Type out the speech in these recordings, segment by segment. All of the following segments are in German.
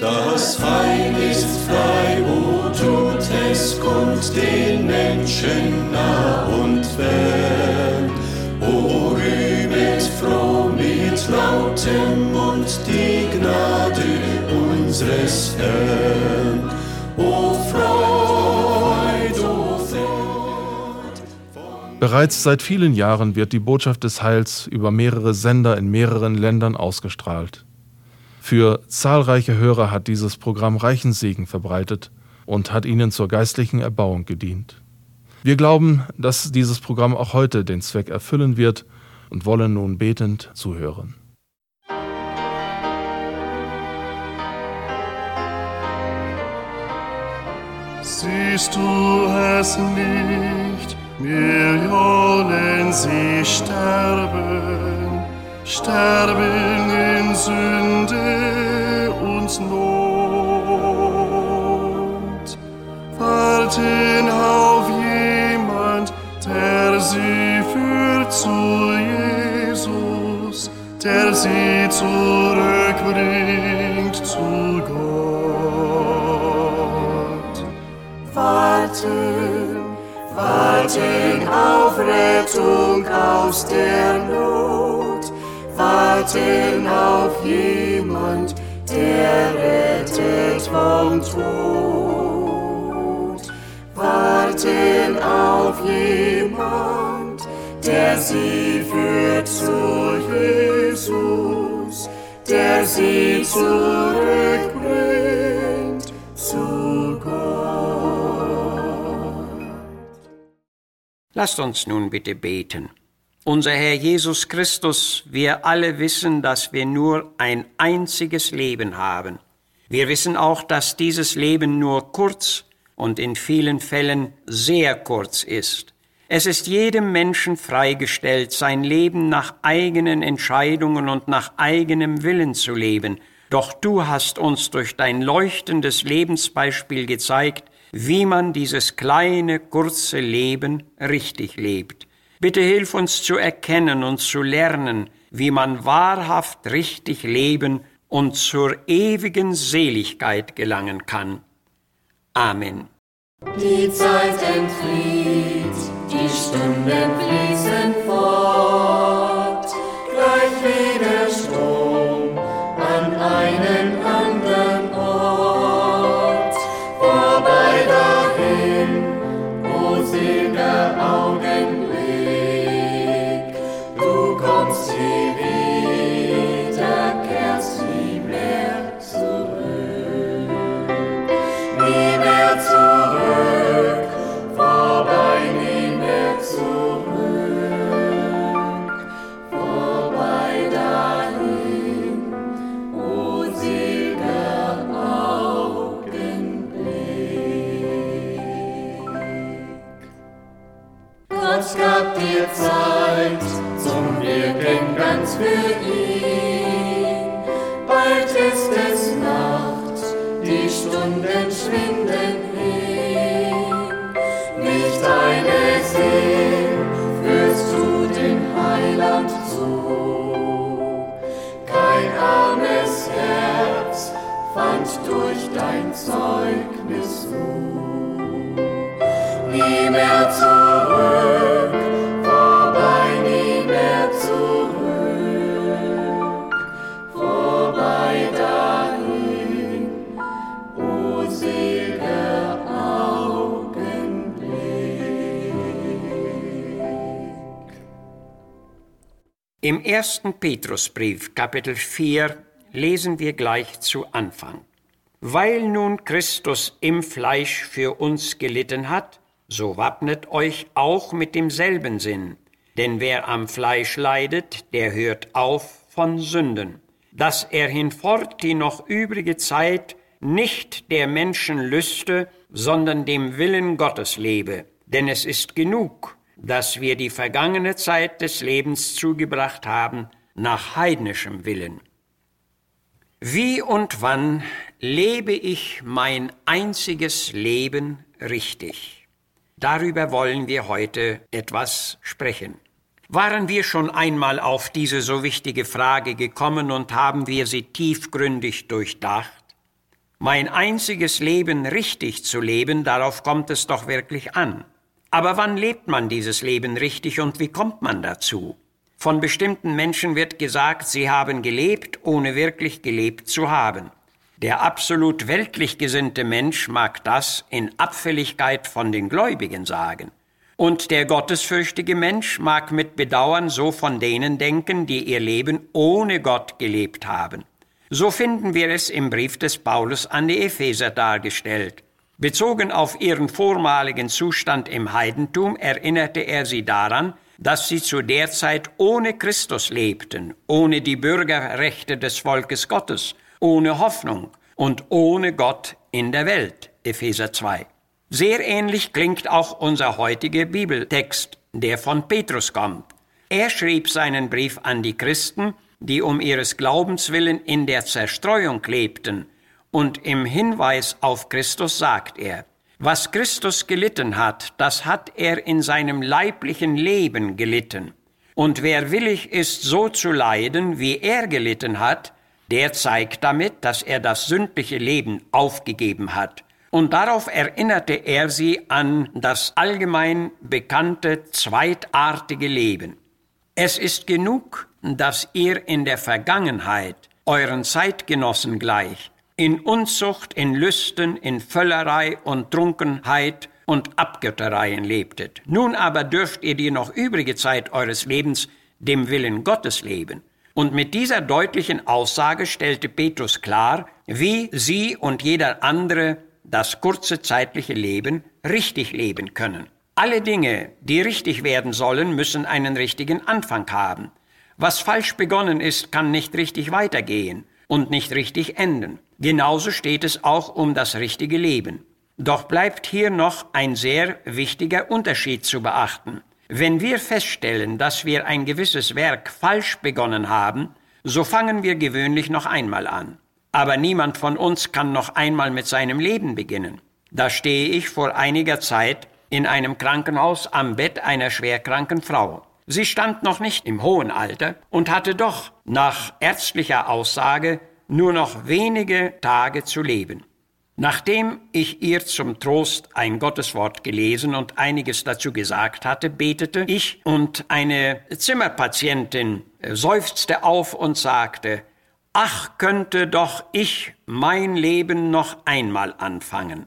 Das Heil ist frei, wo tut es kund den Menschen nah und fern. O rühmet froh mit lautem Mund die Gnade unseres Herrn. O Freud, o Freud. Bereits seit vielen Jahren wird die Botschaft des Heils über mehrere Sender in mehreren Ländern ausgestrahlt. Für zahlreiche Hörer hat dieses Programm reichen Segen verbreitet und hat ihnen zur geistlichen Erbauung gedient. Wir glauben, dass dieses Programm auch heute den Zweck erfüllen wird und wollen nun betend zuhören. Siehst du es nicht, Millionen sie sterben, sterben in Sünde und Not, warten auf jemand, der sie führt zu Jesus, der sie zurückbringt zu Gott. Warten, warten auf Rettung aus der Not, warten auf jemand, der rettet vom Tod. Warten auf jemand, der sie führt zu Jesus, der sie zurückbringt zu Gott. Lasst uns nun bitte beten. Unser Herr Jesus Christus, wir alle wissen, dass wir nur ein einziges Leben haben. Wir wissen auch, dass dieses Leben nur kurz und in vielen Fällen sehr kurz ist. Es ist jedem Menschen freigestellt, sein Leben nach eigenen Entscheidungen und nach eigenem Willen zu leben. Doch du hast uns durch dein leuchtendes Lebensbeispiel gezeigt, wie man dieses kleine, kurze Leben richtig lebt. Bitte hilf uns zu erkennen und zu lernen, wie man wahrhaft richtig leben und zur ewigen Seligkeit gelangen kann. Amen. Die Zeit entflieht, die Stunden fließen fort, soul. Im ersten Petrusbrief, Kapitel 4, lesen wir gleich zu Anfang. Weil nun Christus im Fleisch für uns gelitten hat, so wappnet euch auch mit demselben Sinn. Denn wer am Fleisch leidet, der hört auf von Sünden, dass er hinfort die noch übrige Zeit nicht der Menschen lüste, sondern dem Willen Gottes lebe. Denn es ist genug, dass wir die vergangene Zeit des Lebens zugebracht haben nach heidnischem Willen. Wie und wann lebe ich mein einziges Leben richtig? Darüber wollen wir heute etwas sprechen. Waren wir schon einmal auf diese so wichtige Frage gekommen und haben wir sie tiefgründig durchdacht? Mein einziges Leben richtig zu leben, darauf kommt es doch wirklich an. Aber wann lebt man dieses Leben richtig und wie kommt man dazu? Von bestimmten Menschen wird gesagt, sie haben gelebt, ohne wirklich gelebt zu haben. Der absolut weltlich gesinnte Mensch mag das in Abfälligkeit von den Gläubigen sagen. Und der gottesfürchtige Mensch mag mit Bedauern so von denen denken, die ihr Leben ohne Gott gelebt haben. So finden wir es im Brief des Paulus an die Epheser dargestellt. Bezogen auf ihren vormaligen Zustand im Heidentum erinnerte er sie daran, dass sie zu der Zeit ohne Christus lebten, ohne die Bürgerrechte des Volkes Gottes, ohne Hoffnung und ohne Gott in der Welt. Epheser 2. Sehr ähnlich klingt auch unser heutiger Bibeltext, der von Petrus kommt. Er schrieb seinen Brief an die Christen, die um ihres Glaubens willen in der Zerstreuung lebten, und im Hinweis auf Christus sagt er, was Christus gelitten hat, das hat er in seinem leiblichen Leben gelitten. Und wer willig ist, so zu leiden, wie er gelitten hat, der zeigt damit, dass er das sündliche Leben aufgegeben hat und darauf erinnerte er sie an das allgemein bekannte zweitartige Leben. Es ist genug, dass ihr in der Vergangenheit euren Zeitgenossen gleich in Unzucht, in Lüsten, in Völlerei und Trunkenheit und Abgöttereien lebtet. Nun aber dürft ihr die noch übrige Zeit eures Lebens dem Willen Gottes leben. Und mit dieser deutlichen Aussage stellte Petrus klar, wie sie und jeder andere das kurze zeitliche Leben richtig leben können. Alle Dinge, die richtig werden sollen, müssen einen richtigen Anfang haben. Was falsch begonnen ist, kann nicht richtig weitergehen und nicht richtig enden. Genauso steht es auch um das richtige Leben. Doch bleibt hier noch ein sehr wichtiger Unterschied zu beachten. Wenn wir feststellen, dass wir ein gewisses Werk falsch begonnen haben, so fangen wir gewöhnlich noch einmal an. Aber niemand von uns kann noch einmal mit seinem Leben beginnen. Da stehe ich vor einiger Zeit in einem Krankenhaus am Bett einer schwerkranken Frau. Sie stand noch nicht im hohen Alter und hatte doch nach ärztlicher Aussage nur noch wenige Tage zu leben. Nachdem ich ihr zum Trost ein Gotteswort gelesen und einiges dazu gesagt hatte, betete ich und eine Zimmerpatientin seufzte auf und sagte, ach könnte doch ich mein Leben noch einmal anfangen.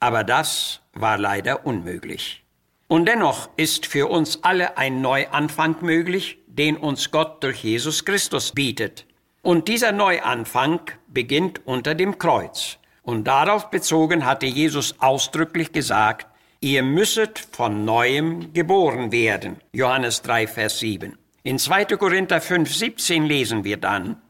Aber das war leider unmöglich. Und dennoch ist für uns alle ein Neuanfang möglich, den uns Gott durch Jesus Christus bietet. Und dieser Neuanfang beginnt unter dem Kreuz. Und darauf bezogen hatte Jesus ausdrücklich gesagt, ihr müsset von neuem geboren werden. Johannes 3, Vers 7. In 2. Korinther 5, 17 lesen wir dann,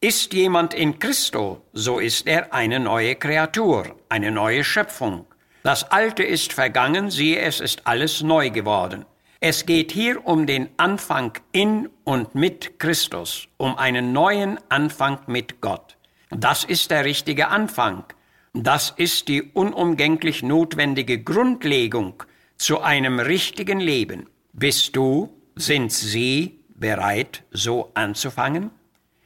ist jemand in Christo, so ist er eine neue Kreatur, eine neue Schöpfung. Das Alte ist vergangen, siehe, es ist alles neu geworden. Es geht hier um den Anfang in und mit Christus, um einen neuen Anfang mit Gott. Das ist der richtige Anfang. Das ist die unumgänglich notwendige Grundlegung zu einem richtigen Leben. Bist du, sind Sie bereit, so anzufangen?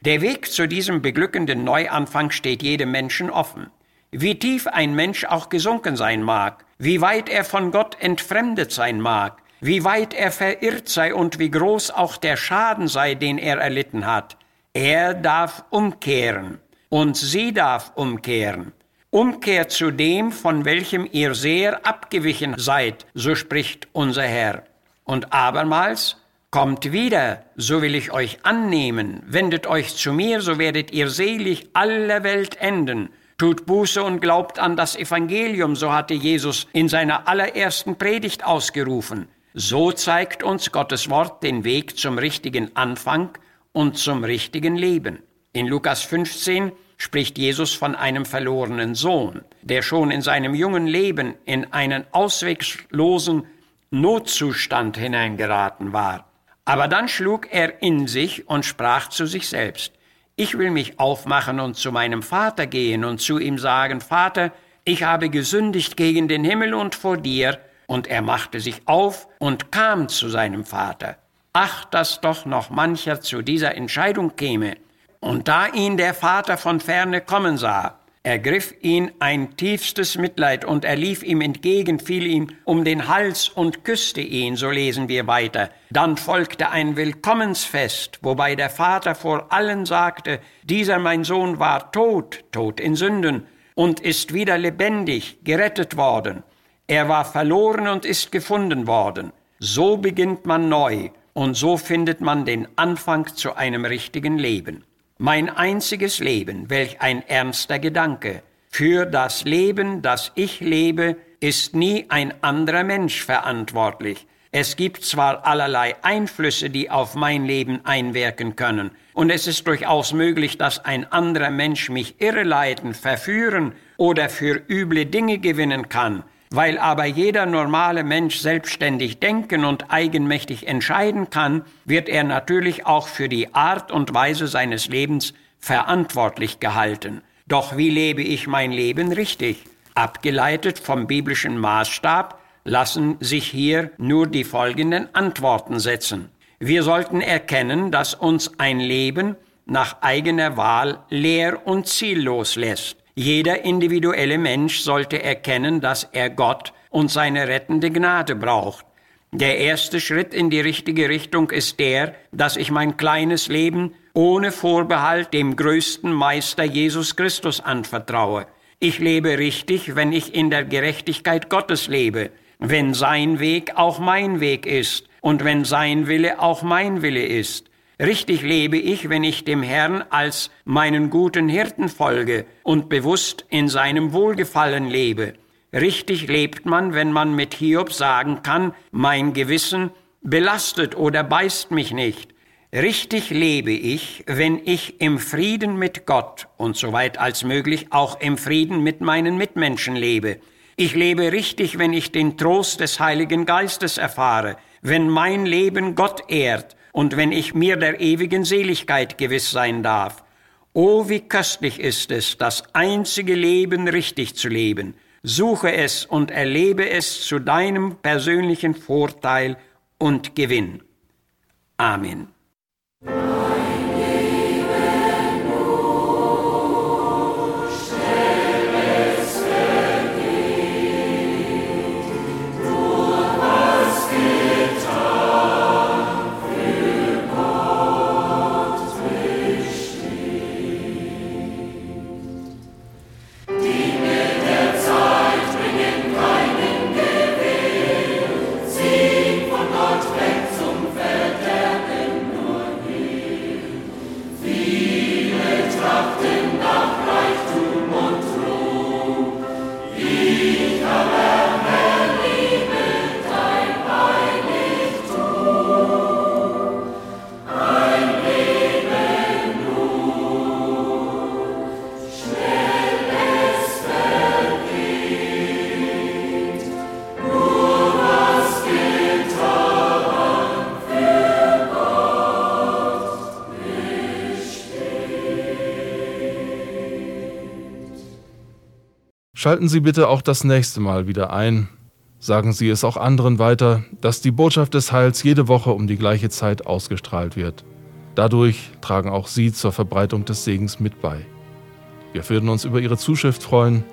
Der Weg zu diesem beglückenden Neuanfang steht jedem Menschen offen. Wie tief ein Mensch auch gesunken sein mag, wie weit er von Gott entfremdet sein mag, wie weit er verirrt sei und wie groß auch der Schaden sei, den er erlitten hat, er darf umkehren und sie darf umkehren. Umkehr zu dem, von welchem ihr sehr abgewichen seid, so spricht unser Herr. Und abermals, Kommt wieder, so will ich euch annehmen. Wendet euch zu mir, so werdet ihr selig aller Welt enden. Tut Buße und glaubt an das Evangelium, so hatte Jesus in seiner allerersten Predigt ausgerufen. So zeigt uns Gottes Wort den Weg zum richtigen Anfang und zum richtigen Leben. In Lukas 15 spricht Jesus von einem verlorenen Sohn, der schon in seinem jungen Leben in einen ausweglosen Notzustand hineingeraten war. Aber dann schlug er in sich und sprach zu sich selbst, ich will mich aufmachen und zu meinem Vater gehen und zu ihm sagen, Vater, ich habe gesündigt gegen den Himmel und vor dir. Und er machte sich auf und kam zu seinem Vater. Ach, dass doch noch mancher zu dieser Entscheidung käme. Und da ihn der Vater von ferne kommen sah, ergriff ihn ein tiefstes Mitleid und er lief ihm entgegen, fiel ihm um den Hals und küsste ihn, so lesen wir weiter. Dann folgte ein Willkommensfest, wobei der Vater vor allen sagte, dieser mein Sohn war tot, tot in Sünden, und ist wieder lebendig, gerettet worden. Er war verloren und ist gefunden worden. So beginnt man neu und so findet man den Anfang zu einem richtigen Leben. Mein einziges Leben, welch ein ernster Gedanke. Für das Leben, das ich lebe, ist nie ein anderer Mensch verantwortlich. Es gibt zwar allerlei Einflüsse, die auf mein Leben einwirken können, und es ist durchaus möglich, dass ein anderer Mensch mich irreleiten, verführen oder für üble Dinge gewinnen kann, weil aber jeder normale Mensch selbstständig denken und eigenmächtig entscheiden kann, wird er natürlich auch für die Art und Weise seines Lebens verantwortlich gehalten. Doch wie lebe ich mein Leben richtig? Abgeleitet vom biblischen Maßstab lassen sich hier nur die folgenden Antworten setzen. Wir sollten erkennen, dass uns ein Leben nach eigener Wahl leer und ziellos lässt. Jeder individuelle Mensch sollte erkennen, dass er Gott und seine rettende Gnade braucht. Der erste Schritt in die richtige Richtung ist der, dass ich mein kleines Leben ohne Vorbehalt dem größten Meister Jesus Christus anvertraue. Ich lebe richtig, wenn ich in der Gerechtigkeit Gottes lebe, wenn sein Weg auch mein Weg ist und wenn sein Wille auch mein Wille ist. Richtig lebe ich, wenn ich dem Herrn als meinen guten Hirten folge und bewusst in seinem Wohlgefallen lebe. Richtig lebt man, wenn man mit Hiob sagen kann, mein Gewissen belastet oder beißt mich nicht. Richtig lebe ich, wenn ich im Frieden mit Gott und soweit als möglich auch im Frieden mit meinen Mitmenschen lebe. Ich lebe richtig, wenn ich den Trost des Heiligen Geistes erfahre, wenn mein Leben Gott ehrt und wenn ich mir der ewigen Seligkeit gewiss sein darf. Oh, wie köstlich ist es, das einzige Leben richtig zu leben. Suche es und erlebe es zu deinem persönlichen Vorteil und Gewinn. Amen. Schalten Sie bitte auch das nächste Mal wieder ein. Sagen Sie es auch anderen weiter, dass die Botschaft des Heils jede Woche um die gleiche Zeit ausgestrahlt wird. Dadurch tragen auch Sie zur Verbreitung des Segens mit bei. Wir würden uns über Ihre Zuschrift freuen.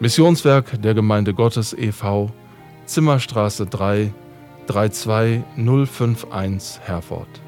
Missionswerk der Gemeinde Gottes e.V., Zimmerstraße 3, 32051 Herford.